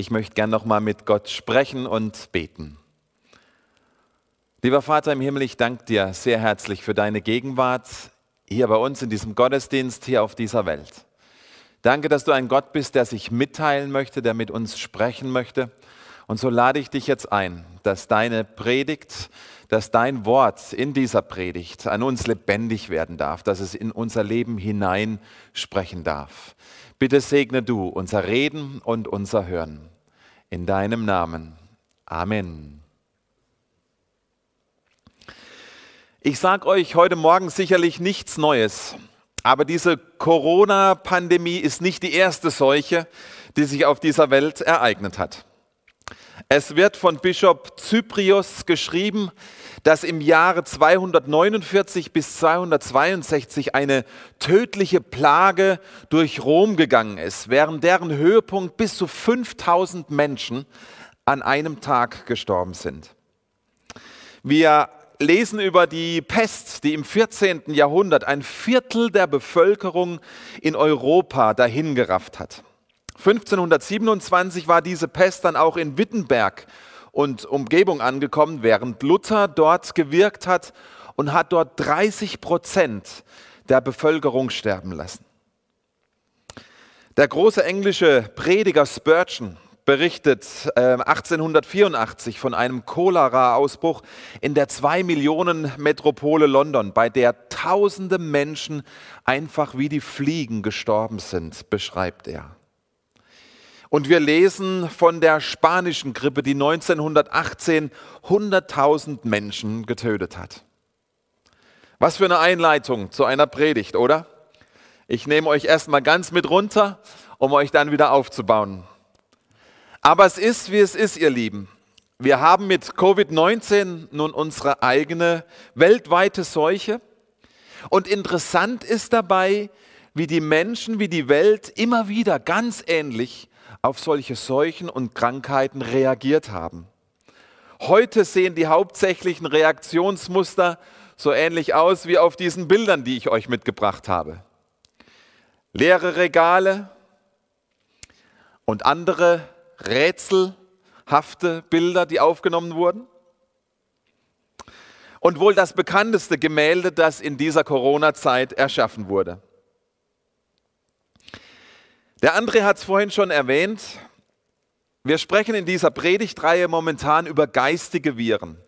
Ich möchte gern noch mal mit Gott sprechen und beten. Lieber Vater im Himmel, ich danke dir sehr herzlich für deine Gegenwart hier bei uns in diesem Gottesdienst hier auf dieser Welt. Danke, dass du ein Gott bist, der sich mitteilen möchte, der mit uns sprechen möchte. Und so lade ich dich jetzt ein, dass deine Predigt, dass dein Wort in dieser Predigt an uns lebendig werden darf, dass es in unser Leben hinein sprechen darf. Bitte segne du unser Reden und unser Hören. In deinem Namen. Amen. Ich sage euch heute Morgen sicherlich nichts Neues, aber diese Corona-Pandemie ist nicht die erste Seuche, die sich auf dieser Welt ereignet hat. Es wird von Bischof Cyprius geschrieben, dass im Jahre 249 bis 262 eine tödliche Plage durch Rom gegangen ist, während deren Höhepunkt bis zu 5000 Menschen an einem Tag gestorben sind. Wir lesen über die Pest, die im 14. Jahrhundert ein Viertel der Bevölkerung in Europa dahingerafft hat. 1527 war diese Pest dann auch in Wittenberg und Umgebung angekommen, während Luther dort gewirkt hat und hat dort 30 Prozent der Bevölkerung sterben lassen. Der große englische Prediger Spurgeon berichtet äh, 1884 von einem Cholera-Ausbruch in der zwei Millionen Metropole London, bei der tausende Menschen einfach wie die Fliegen gestorben sind, beschreibt er. Und wir lesen von der spanischen Grippe, die 1918 100.000 Menschen getötet hat. Was für eine Einleitung zu einer Predigt, oder? Ich nehme euch erstmal ganz mit runter, um euch dann wieder aufzubauen. Aber es ist, wie es ist, ihr Lieben. Wir haben mit Covid-19 nun unsere eigene weltweite Seuche. Und interessant ist dabei, wie die Menschen, wie die Welt immer wieder ganz ähnlich auf solche Seuchen und Krankheiten reagiert haben. Heute sehen die hauptsächlichen Reaktionsmuster so ähnlich aus wie auf diesen Bildern, die ich euch mitgebracht habe. Leere Regale und andere rätselhafte Bilder, die aufgenommen wurden. Und wohl das bekannteste Gemälde, das in dieser Corona-Zeit erschaffen wurde. Der André hat es vorhin schon erwähnt. Wir sprechen in dieser Predigtreihe momentan über geistige Viren,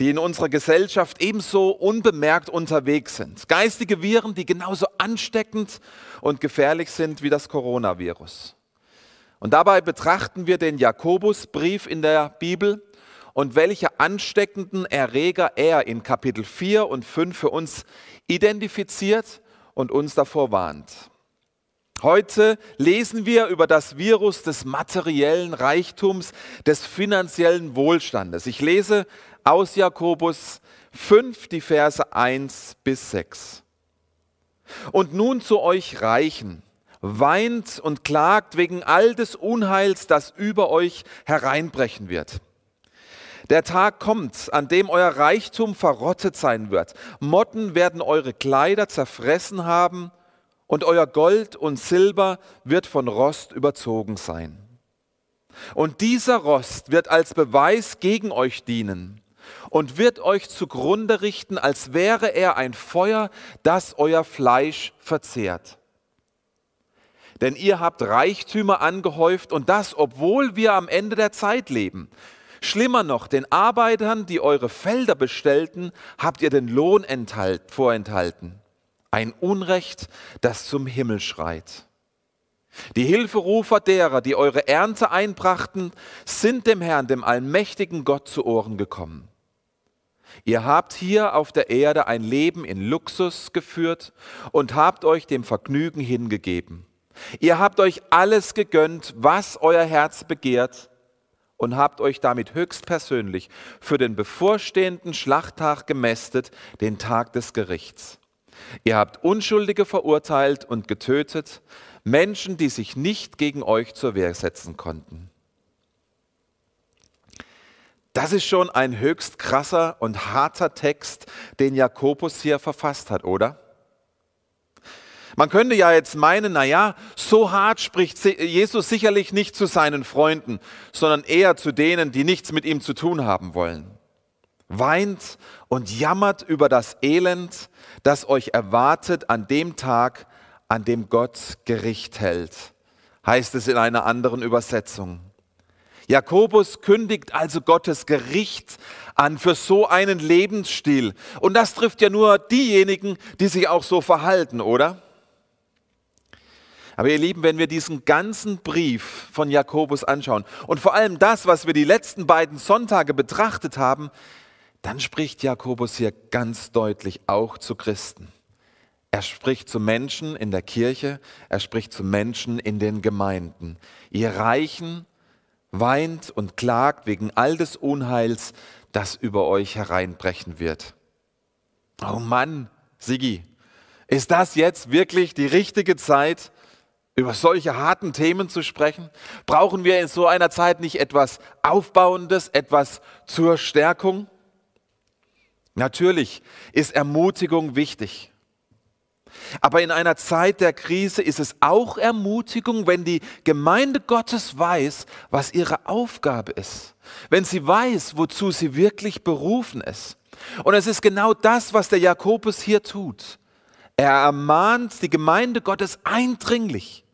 die in unserer Gesellschaft ebenso unbemerkt unterwegs sind. Geistige Viren, die genauso ansteckend und gefährlich sind wie das Coronavirus. Und dabei betrachten wir den Jakobusbrief in der Bibel und welche ansteckenden Erreger er in Kapitel 4 und 5 für uns identifiziert und uns davor warnt. Heute lesen wir über das Virus des materiellen Reichtums, des finanziellen Wohlstandes. Ich lese aus Jakobus 5 die Verse 1 bis 6. Und nun zu euch Reichen, weint und klagt wegen all des Unheils, das über euch hereinbrechen wird. Der Tag kommt, an dem euer Reichtum verrottet sein wird. Motten werden eure Kleider zerfressen haben und euer Gold und Silber wird von Rost überzogen sein. Und dieser Rost wird als Beweis gegen euch dienen und wird euch zugrunde richten, als wäre er ein Feuer, das euer Fleisch verzehrt. Denn ihr habt Reichtümer angehäuft und das, obwohl wir am Ende der Zeit leben. Schlimmer noch, den Arbeitern, die eure Felder bestellten, habt ihr den Lohn vorenthalten. Ein Unrecht, das zum Himmel schreit. Die Hilferufer derer, die eure Ernte einbrachten, sind dem Herrn, dem allmächtigen Gott zu Ohren gekommen. Ihr habt hier auf der Erde ein Leben in Luxus geführt und habt euch dem Vergnügen hingegeben. Ihr habt euch alles gegönnt, was euer Herz begehrt und habt euch damit höchstpersönlich für den bevorstehenden Schlachttag gemästet, den Tag des Gerichts. Ihr habt Unschuldige verurteilt und getötet, Menschen, die sich nicht gegen euch zur Wehr setzen konnten. Das ist schon ein höchst krasser und harter Text, den Jakobus hier verfasst hat, oder? Man könnte ja jetzt meinen, naja, so hart spricht Jesus sicherlich nicht zu seinen Freunden, sondern eher zu denen, die nichts mit ihm zu tun haben wollen. Weint und jammert über das Elend, das euch erwartet an dem Tag, an dem Gott Gericht hält, heißt es in einer anderen Übersetzung. Jakobus kündigt also Gottes Gericht an für so einen Lebensstil. Und das trifft ja nur diejenigen, die sich auch so verhalten, oder? Aber ihr Lieben, wenn wir diesen ganzen Brief von Jakobus anschauen und vor allem das, was wir die letzten beiden Sonntage betrachtet haben, dann spricht Jakobus hier ganz deutlich auch zu Christen. Er spricht zu Menschen in der Kirche, er spricht zu Menschen in den Gemeinden. Ihr Reichen weint und klagt wegen all des Unheils, das über euch hereinbrechen wird. Oh Mann, Sigi, ist das jetzt wirklich die richtige Zeit, über solche harten Themen zu sprechen? Brauchen wir in so einer Zeit nicht etwas Aufbauendes, etwas zur Stärkung? Natürlich ist Ermutigung wichtig. Aber in einer Zeit der Krise ist es auch Ermutigung, wenn die Gemeinde Gottes weiß, was ihre Aufgabe ist. Wenn sie weiß, wozu sie wirklich berufen ist. Und es ist genau das, was der Jakobus hier tut. Er ermahnt die Gemeinde Gottes eindringlich.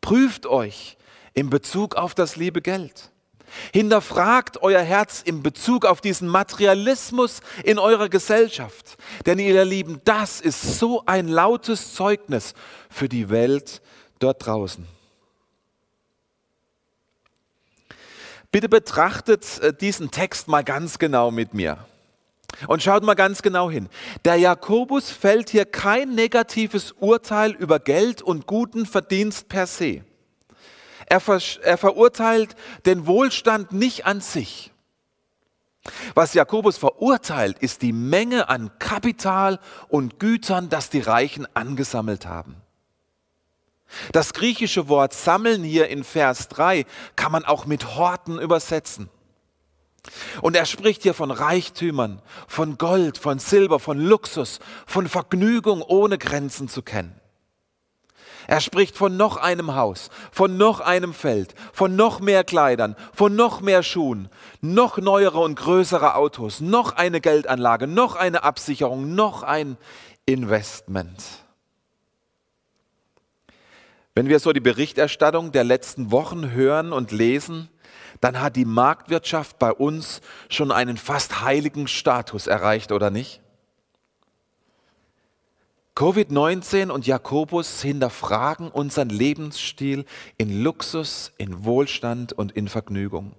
Prüft euch in Bezug auf das liebe Geld. Hinterfragt euer Herz in Bezug auf diesen Materialismus in eurer Gesellschaft. Denn ihr Lieben, das ist so ein lautes Zeugnis für die Welt dort draußen. Bitte betrachtet äh, diesen Text mal ganz genau mit mir. Und schaut mal ganz genau hin. Der Jakobus fällt hier kein negatives Urteil über Geld und guten Verdienst per se. Er, ver er verurteilt den Wohlstand nicht an sich. Was Jakobus verurteilt, ist die Menge an Kapital und Gütern, das die Reichen angesammelt haben. Das griechische Wort sammeln hier in Vers 3 kann man auch mit Horten übersetzen. Und er spricht hier von Reichtümern, von Gold, von Silber, von Luxus, von Vergnügung ohne Grenzen zu kennen. Er spricht von noch einem Haus, von noch einem Feld, von noch mehr Kleidern, von noch mehr Schuhen, noch neuere und größere Autos, noch eine Geldanlage, noch eine Absicherung, noch ein Investment. Wenn wir so die Berichterstattung der letzten Wochen hören und lesen, dann hat die Marktwirtschaft bei uns schon einen fast heiligen Status erreicht, oder nicht? Covid-19 und Jakobus hinterfragen unseren Lebensstil in Luxus, in Wohlstand und in Vergnügung.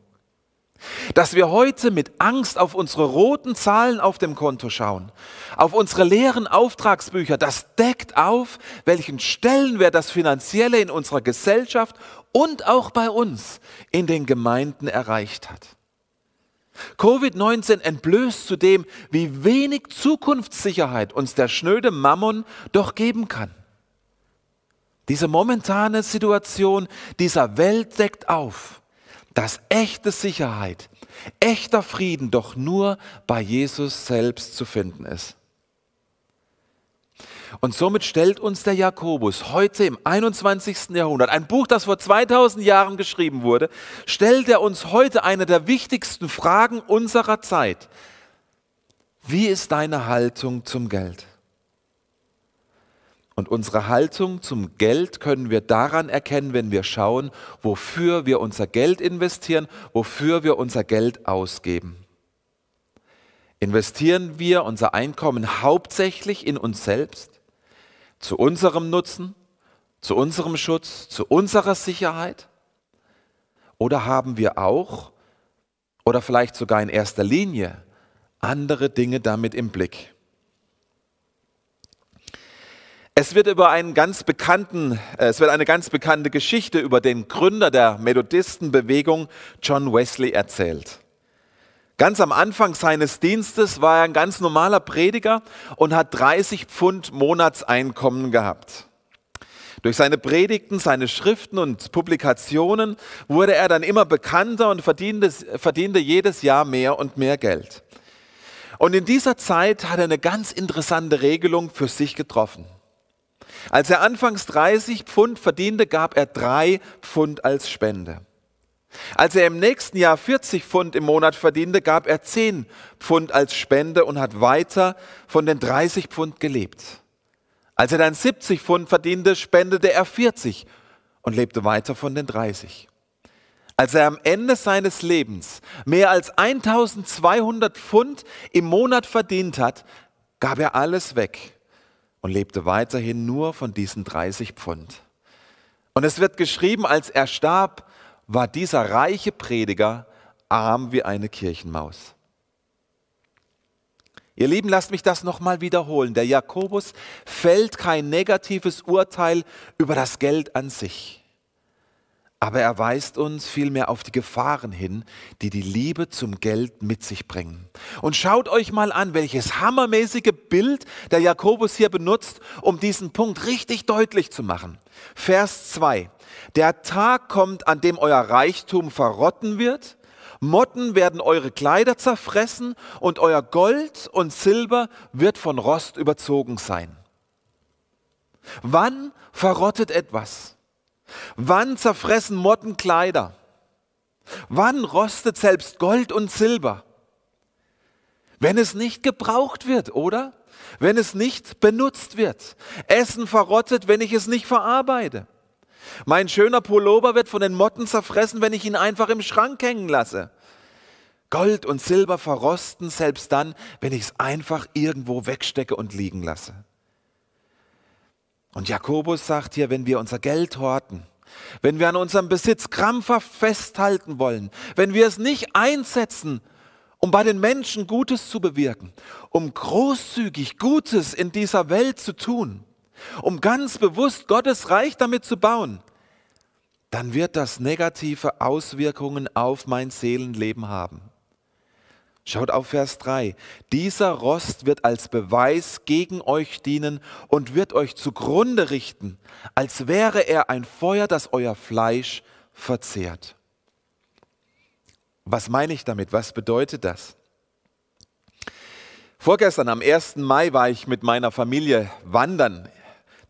Dass wir heute mit Angst auf unsere roten Zahlen auf dem Konto schauen, auf unsere leeren Auftragsbücher, das deckt auf, welchen Stellenwert das Finanzielle in unserer Gesellschaft und auch bei uns in den Gemeinden erreicht hat. Covid-19 entblößt zudem, wie wenig Zukunftssicherheit uns der schnöde Mammon doch geben kann. Diese momentane Situation dieser Welt deckt auf, dass echte Sicherheit, echter Frieden doch nur bei Jesus selbst zu finden ist. Und somit stellt uns der Jakobus heute im 21. Jahrhundert, ein Buch, das vor 2000 Jahren geschrieben wurde, stellt er uns heute eine der wichtigsten Fragen unserer Zeit. Wie ist deine Haltung zum Geld? Und unsere Haltung zum Geld können wir daran erkennen, wenn wir schauen, wofür wir unser Geld investieren, wofür wir unser Geld ausgeben. Investieren wir unser Einkommen hauptsächlich in uns selbst? Zu unserem Nutzen, zu unserem Schutz, zu unserer Sicherheit? Oder haben wir auch, oder vielleicht sogar in erster Linie, andere Dinge damit im Blick? Es wird über einen ganz bekannten, äh, es wird eine ganz bekannte Geschichte über den Gründer der Methodistenbewegung John Wesley erzählt. Ganz am Anfang seines Dienstes war er ein ganz normaler Prediger und hat 30 Pfund Monatseinkommen gehabt. Durch seine Predigten, seine Schriften und Publikationen wurde er dann immer bekannter und verdiente, verdiente jedes Jahr mehr und mehr Geld. Und in dieser Zeit hat er eine ganz interessante Regelung für sich getroffen. Als er anfangs 30 Pfund verdiente, gab er drei Pfund als Spende. Als er im nächsten Jahr 40 Pfund im Monat verdiente, gab er 10 Pfund als Spende und hat weiter von den 30 Pfund gelebt. Als er dann 70 Pfund verdiente, spendete er 40 und lebte weiter von den 30. Als er am Ende seines Lebens mehr als 1200 Pfund im Monat verdient hat, gab er alles weg und lebte weiterhin nur von diesen 30 Pfund. Und es wird geschrieben, als er starb, war dieser reiche Prediger arm wie eine Kirchenmaus. Ihr Lieben, lasst mich das nochmal wiederholen. Der Jakobus fällt kein negatives Urteil über das Geld an sich. Aber er weist uns vielmehr auf die Gefahren hin, die die Liebe zum Geld mit sich bringen. Und schaut euch mal an, welches hammermäßige Bild der Jakobus hier benutzt, um diesen Punkt richtig deutlich zu machen. Vers 2. Der Tag kommt, an dem euer Reichtum verrotten wird, Motten werden eure Kleider zerfressen und euer Gold und Silber wird von Rost überzogen sein. Wann verrottet etwas? Wann zerfressen Motten Kleider? Wann rostet selbst Gold und Silber? Wenn es nicht gebraucht wird, oder? Wenn es nicht benutzt wird. Essen verrottet, wenn ich es nicht verarbeite. Mein schöner Pullover wird von den Motten zerfressen, wenn ich ihn einfach im Schrank hängen lasse. Gold und Silber verrosten selbst dann, wenn ich es einfach irgendwo wegstecke und liegen lasse. Und Jakobus sagt hier, wenn wir unser Geld horten, wenn wir an unserem Besitz krampfhaft festhalten wollen, wenn wir es nicht einsetzen, um bei den Menschen Gutes zu bewirken, um großzügig Gutes in dieser Welt zu tun, um ganz bewusst Gottes Reich damit zu bauen, dann wird das negative Auswirkungen auf mein Seelenleben haben. Schaut auf Vers 3. Dieser Rost wird als Beweis gegen euch dienen und wird euch zugrunde richten, als wäre er ein Feuer, das euer Fleisch verzehrt. Was meine ich damit? Was bedeutet das? Vorgestern am 1. Mai war ich mit meiner Familie wandern.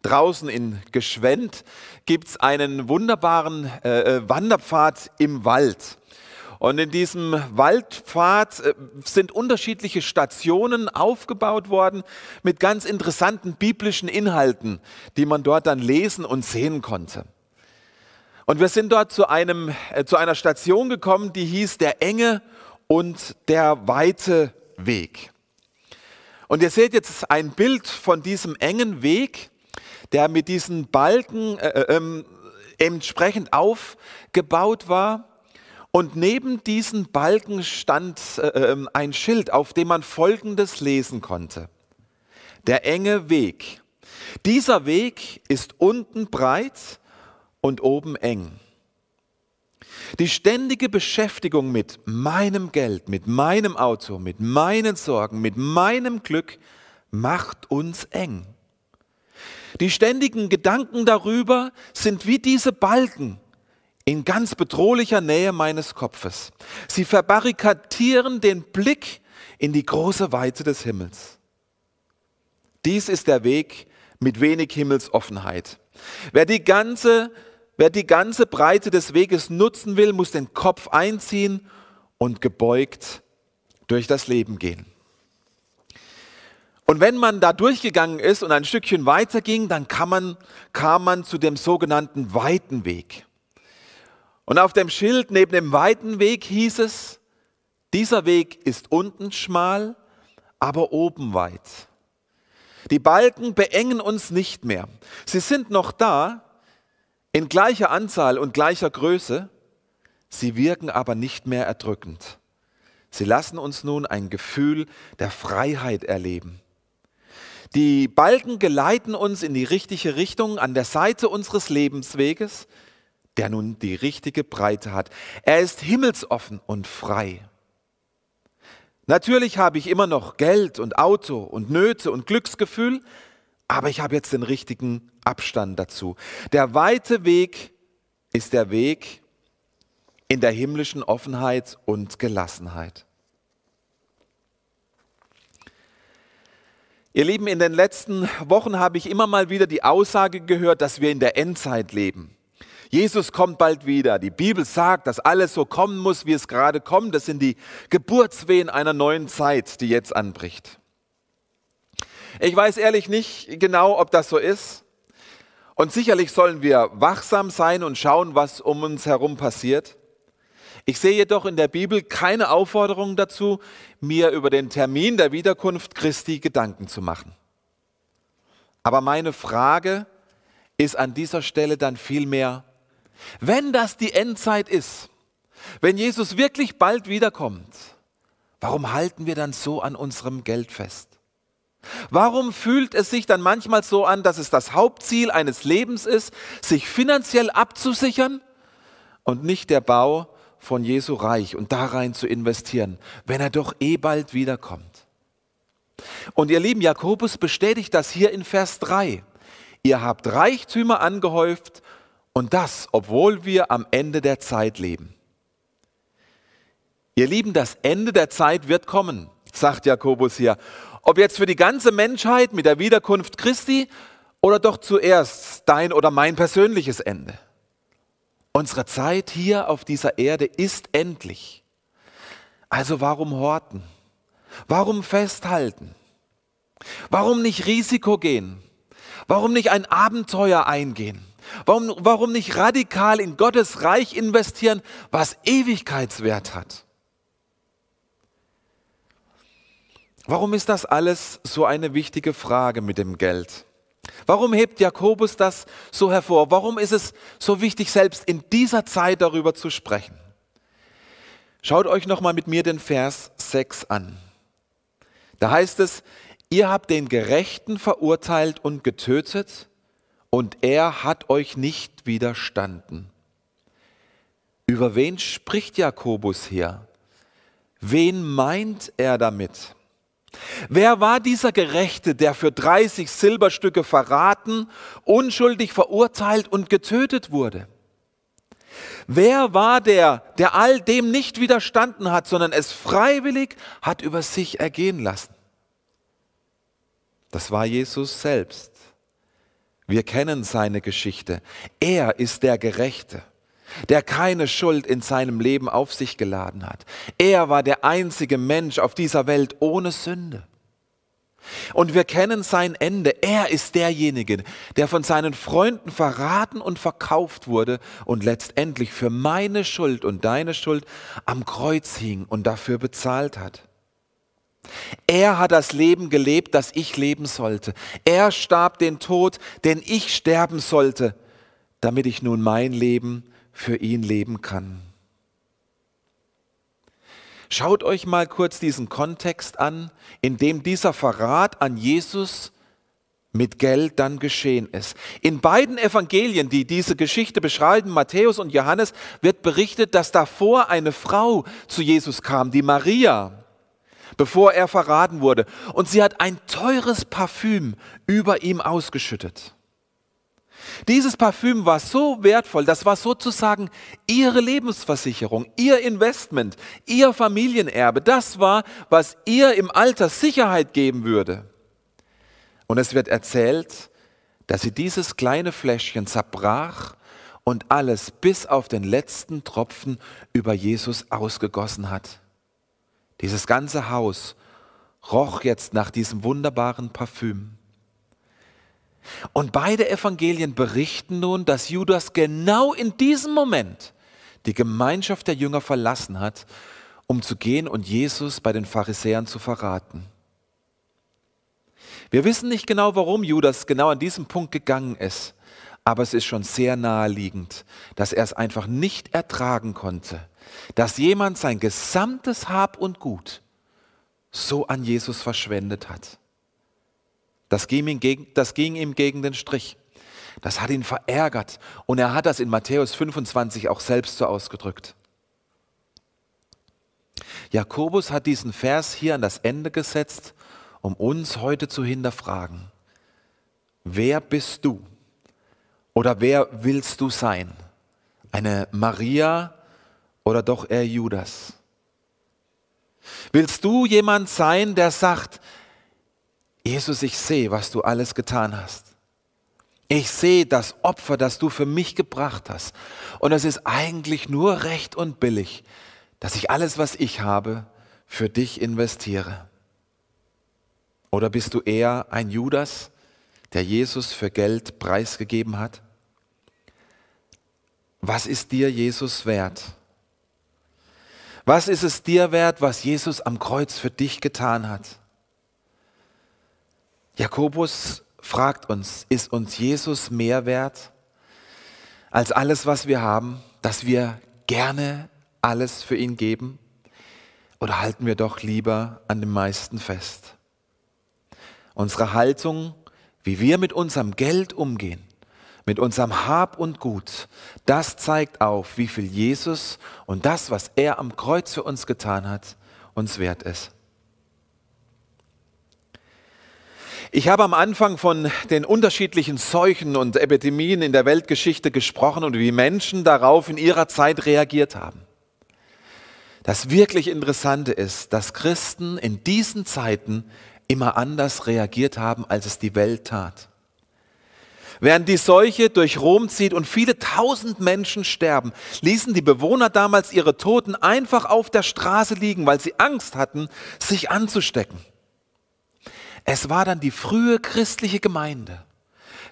Draußen in Geschwend gibt es einen wunderbaren äh, äh Wanderpfad im Wald. Und in diesem Waldpfad äh, sind unterschiedliche Stationen aufgebaut worden mit ganz interessanten biblischen Inhalten, die man dort dann lesen und sehen konnte. Und wir sind dort zu, einem, äh, zu einer Station gekommen, die hieß der enge und der weite Weg. Und ihr seht jetzt ein Bild von diesem engen Weg, der mit diesen Balken äh, äh ähm, entsprechend aufgebaut war. Und neben diesen Balken stand äh, ähm, ein Schild, auf dem man Folgendes lesen konnte. Der enge Weg. Dieser Weg ist unten breit und oben eng. Die ständige Beschäftigung mit meinem Geld, mit meinem Auto, mit meinen Sorgen, mit meinem Glück macht uns eng. Die ständigen Gedanken darüber sind wie diese Balken, in ganz bedrohlicher Nähe meines Kopfes. Sie verbarrikadieren den Blick in die große Weite des Himmels. Dies ist der Weg mit wenig Himmelsoffenheit. Wer die ganze, wer die ganze Breite des Weges nutzen will, muss den Kopf einziehen und gebeugt durch das Leben gehen. Und wenn man da durchgegangen ist und ein Stückchen weiter ging, dann man, kam man zu dem sogenannten weiten Weg. Und auf dem Schild neben dem weiten Weg hieß es, dieser Weg ist unten schmal, aber oben weit. Die Balken beengen uns nicht mehr. Sie sind noch da, in gleicher Anzahl und gleicher Größe, sie wirken aber nicht mehr erdrückend. Sie lassen uns nun ein Gefühl der Freiheit erleben. Die Balken geleiten uns in die richtige Richtung an der Seite unseres Lebensweges, der nun die richtige Breite hat. Er ist himmelsoffen und frei. Natürlich habe ich immer noch Geld und Auto und Nöte und Glücksgefühl, aber ich habe jetzt den richtigen Abstand dazu. Der weite Weg ist der Weg in der himmlischen Offenheit und Gelassenheit. Ihr Lieben, in den letzten Wochen habe ich immer mal wieder die Aussage gehört, dass wir in der Endzeit leben. Jesus kommt bald wieder. Die Bibel sagt, dass alles so kommen muss, wie es gerade kommt. Das sind die Geburtswehen einer neuen Zeit, die jetzt anbricht. Ich weiß ehrlich nicht genau, ob das so ist. Und sicherlich sollen wir wachsam sein und schauen, was um uns herum passiert. Ich sehe jedoch in der Bibel keine Aufforderung dazu, mir über den Termin der Wiederkunft Christi Gedanken zu machen. Aber meine Frage ist an dieser Stelle dann vielmehr, wenn das die Endzeit ist, wenn Jesus wirklich bald wiederkommt, warum halten wir dann so an unserem Geld fest? Warum fühlt es sich dann manchmal so an, dass es das Hauptziel eines Lebens ist, sich finanziell abzusichern und nicht der Bau von Jesu Reich und da rein zu investieren, wenn er doch eh bald wiederkommt. Und ihr lieben Jakobus bestätigt das hier in Vers 3. Ihr habt Reichtümer angehäuft und das, obwohl wir am Ende der Zeit leben. Ihr Lieben, das Ende der Zeit wird kommen, sagt Jakobus hier. Ob jetzt für die ganze Menschheit mit der Wiederkunft Christi oder doch zuerst dein oder mein persönliches Ende. Unsere Zeit hier auf dieser Erde ist endlich. Also warum horten? Warum festhalten? Warum nicht Risiko gehen? Warum nicht ein Abenteuer eingehen? Warum, warum nicht radikal in Gottes Reich investieren, was Ewigkeitswert hat? Warum ist das alles so eine wichtige Frage mit dem Geld? Warum hebt Jakobus das so hervor? Warum ist es so wichtig, selbst in dieser Zeit darüber zu sprechen? Schaut euch nochmal mit mir den Vers 6 an. Da heißt es, ihr habt den Gerechten verurteilt und getötet und er hat euch nicht widerstanden. Über wen spricht Jakobus hier? Wen meint er damit? Wer war dieser Gerechte, der für 30 Silberstücke verraten, unschuldig verurteilt und getötet wurde? Wer war der, der all dem nicht widerstanden hat, sondern es freiwillig hat über sich ergehen lassen? Das war Jesus selbst. Wir kennen seine Geschichte. Er ist der Gerechte der keine Schuld in seinem Leben auf sich geladen hat. Er war der einzige Mensch auf dieser Welt ohne Sünde. Und wir kennen sein Ende. Er ist derjenige, der von seinen Freunden verraten und verkauft wurde und letztendlich für meine Schuld und deine Schuld am Kreuz hing und dafür bezahlt hat. Er hat das Leben gelebt, das ich leben sollte. Er starb den Tod, den ich sterben sollte, damit ich nun mein Leben für ihn leben kann. Schaut euch mal kurz diesen Kontext an, in dem dieser Verrat an Jesus mit Geld dann geschehen ist. In beiden Evangelien, die diese Geschichte beschreiben, Matthäus und Johannes, wird berichtet, dass davor eine Frau zu Jesus kam, die Maria, bevor er verraten wurde. Und sie hat ein teures Parfüm über ihm ausgeschüttet. Dieses Parfüm war so wertvoll, das war sozusagen ihre Lebensversicherung, ihr Investment, ihr Familienerbe. Das war, was ihr im Alter Sicherheit geben würde. Und es wird erzählt, dass sie dieses kleine Fläschchen zerbrach und alles bis auf den letzten Tropfen über Jesus ausgegossen hat. Dieses ganze Haus roch jetzt nach diesem wunderbaren Parfüm. Und beide Evangelien berichten nun, dass Judas genau in diesem Moment die Gemeinschaft der Jünger verlassen hat, um zu gehen und Jesus bei den Pharisäern zu verraten. Wir wissen nicht genau, warum Judas genau an diesem Punkt gegangen ist, aber es ist schon sehr naheliegend, dass er es einfach nicht ertragen konnte, dass jemand sein gesamtes Hab und Gut so an Jesus verschwendet hat. Das ging, ihm gegen, das ging ihm gegen den Strich. Das hat ihn verärgert. Und er hat das in Matthäus 25 auch selbst so ausgedrückt. Jakobus hat diesen Vers hier an das Ende gesetzt, um uns heute zu hinterfragen. Wer bist du? Oder wer willst du sein? Eine Maria oder doch eher Judas? Willst du jemand sein, der sagt, Jesus, ich sehe, was du alles getan hast. Ich sehe das Opfer, das du für mich gebracht hast. Und es ist eigentlich nur recht und billig, dass ich alles, was ich habe, für dich investiere. Oder bist du eher ein Judas, der Jesus für Geld preisgegeben hat? Was ist dir Jesus wert? Was ist es dir wert, was Jesus am Kreuz für dich getan hat? Jakobus fragt uns, ist uns Jesus mehr wert als alles, was wir haben, dass wir gerne alles für ihn geben? Oder halten wir doch lieber an dem meisten fest? Unsere Haltung, wie wir mit unserem Geld umgehen, mit unserem Hab und Gut, das zeigt auf, wie viel Jesus und das, was er am Kreuz für uns getan hat, uns wert ist. Ich habe am Anfang von den unterschiedlichen Seuchen und Epidemien in der Weltgeschichte gesprochen und wie Menschen darauf in ihrer Zeit reagiert haben. Das wirklich Interessante ist, dass Christen in diesen Zeiten immer anders reagiert haben, als es die Welt tat. Während die Seuche durch Rom zieht und viele tausend Menschen sterben, ließen die Bewohner damals ihre Toten einfach auf der Straße liegen, weil sie Angst hatten, sich anzustecken. Es war dann die frühe christliche Gemeinde,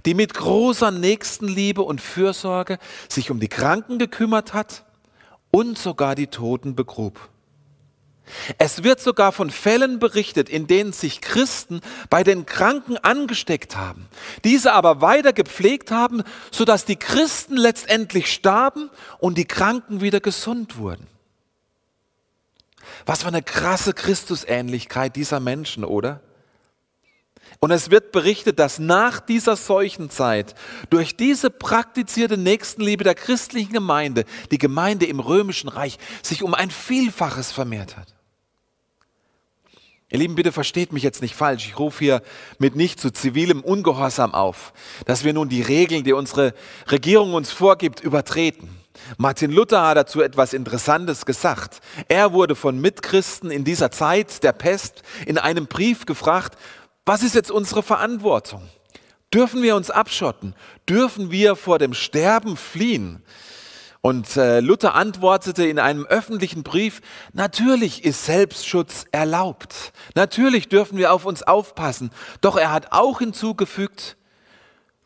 die mit großer Nächstenliebe und Fürsorge sich um die Kranken gekümmert hat und sogar die Toten begrub. Es wird sogar von Fällen berichtet, in denen sich Christen bei den Kranken angesteckt haben, diese aber weiter gepflegt haben, sodass die Christen letztendlich starben und die Kranken wieder gesund wurden. Was für eine krasse Christusähnlichkeit dieser Menschen, oder? Und es wird berichtet, dass nach dieser Seuchenzeit durch diese praktizierte Nächstenliebe der christlichen Gemeinde die Gemeinde im römischen Reich sich um ein Vielfaches vermehrt hat. Ihr Lieben, bitte versteht mich jetzt nicht falsch. Ich rufe hier mit nicht zu zivilem Ungehorsam auf, dass wir nun die Regeln, die unsere Regierung uns vorgibt, übertreten. Martin Luther hat dazu etwas Interessantes gesagt. Er wurde von Mitchristen in dieser Zeit der Pest in einem Brief gefragt, was ist jetzt unsere Verantwortung? Dürfen wir uns abschotten? Dürfen wir vor dem Sterben fliehen? Und äh, Luther antwortete in einem öffentlichen Brief, natürlich ist Selbstschutz erlaubt. Natürlich dürfen wir auf uns aufpassen. Doch er hat auch hinzugefügt,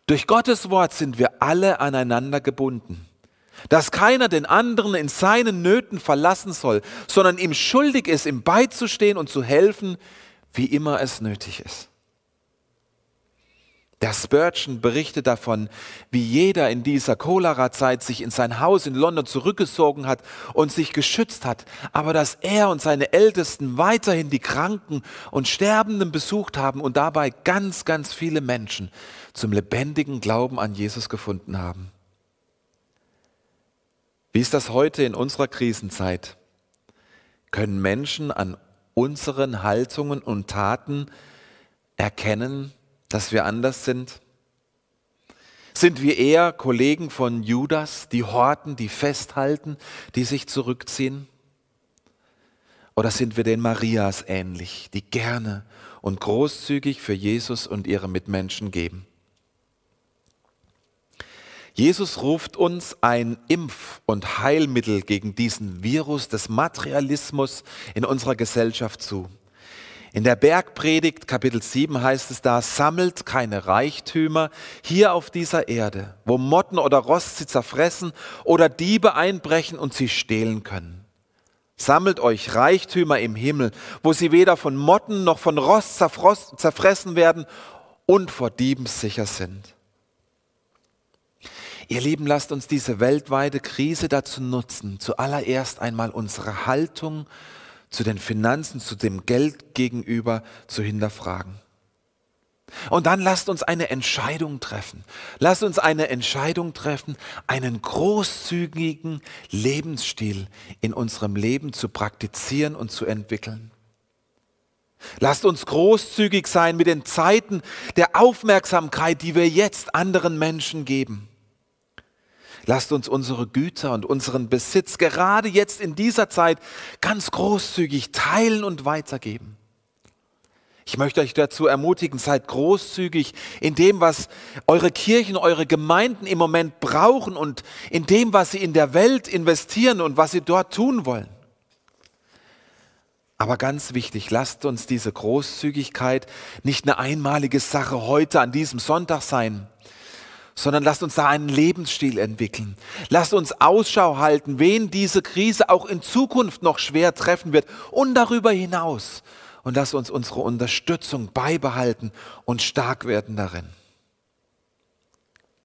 durch Gottes Wort sind wir alle aneinander gebunden. Dass keiner den anderen in seinen Nöten verlassen soll, sondern ihm schuldig ist, ihm beizustehen und zu helfen, wie immer es nötig ist. Der Spurgeon berichtet davon, wie jeder in dieser Cholera-Zeit sich in sein Haus in London zurückgezogen hat und sich geschützt hat, aber dass er und seine Ältesten weiterhin die Kranken und Sterbenden besucht haben und dabei ganz, ganz viele Menschen zum lebendigen Glauben an Jesus gefunden haben. Wie ist das heute in unserer Krisenzeit? Können Menschen an unseren Haltungen und Taten erkennen, dass wir anders sind? Sind wir eher Kollegen von Judas, die horten, die festhalten, die sich zurückziehen? Oder sind wir den Marias ähnlich, die gerne und großzügig für Jesus und ihre Mitmenschen geben? Jesus ruft uns ein Impf- und Heilmittel gegen diesen Virus des Materialismus in unserer Gesellschaft zu. In der Bergpredigt Kapitel 7 heißt es da, sammelt keine Reichtümer hier auf dieser Erde, wo Motten oder Rost sie zerfressen oder Diebe einbrechen und sie stehlen können. Sammelt euch Reichtümer im Himmel, wo sie weder von Motten noch von Rost zerfressen werden und vor Dieben sicher sind. Ihr Lieben, lasst uns diese weltweite Krise dazu nutzen, zuallererst einmal unsere Haltung zu den Finanzen, zu dem Geld gegenüber zu hinterfragen. Und dann lasst uns eine Entscheidung treffen. Lasst uns eine Entscheidung treffen, einen großzügigen Lebensstil in unserem Leben zu praktizieren und zu entwickeln. Lasst uns großzügig sein mit den Zeiten der Aufmerksamkeit, die wir jetzt anderen Menschen geben. Lasst uns unsere Güter und unseren Besitz gerade jetzt in dieser Zeit ganz großzügig teilen und weitergeben. Ich möchte euch dazu ermutigen, seid großzügig in dem, was eure Kirchen, eure Gemeinden im Moment brauchen und in dem, was sie in der Welt investieren und was sie dort tun wollen. Aber ganz wichtig, lasst uns diese Großzügigkeit nicht eine einmalige Sache heute an diesem Sonntag sein, sondern lasst uns da einen Lebensstil entwickeln. Lasst uns Ausschau halten, wen diese Krise auch in Zukunft noch schwer treffen wird und darüber hinaus. Und lasst uns unsere Unterstützung beibehalten und stark werden darin.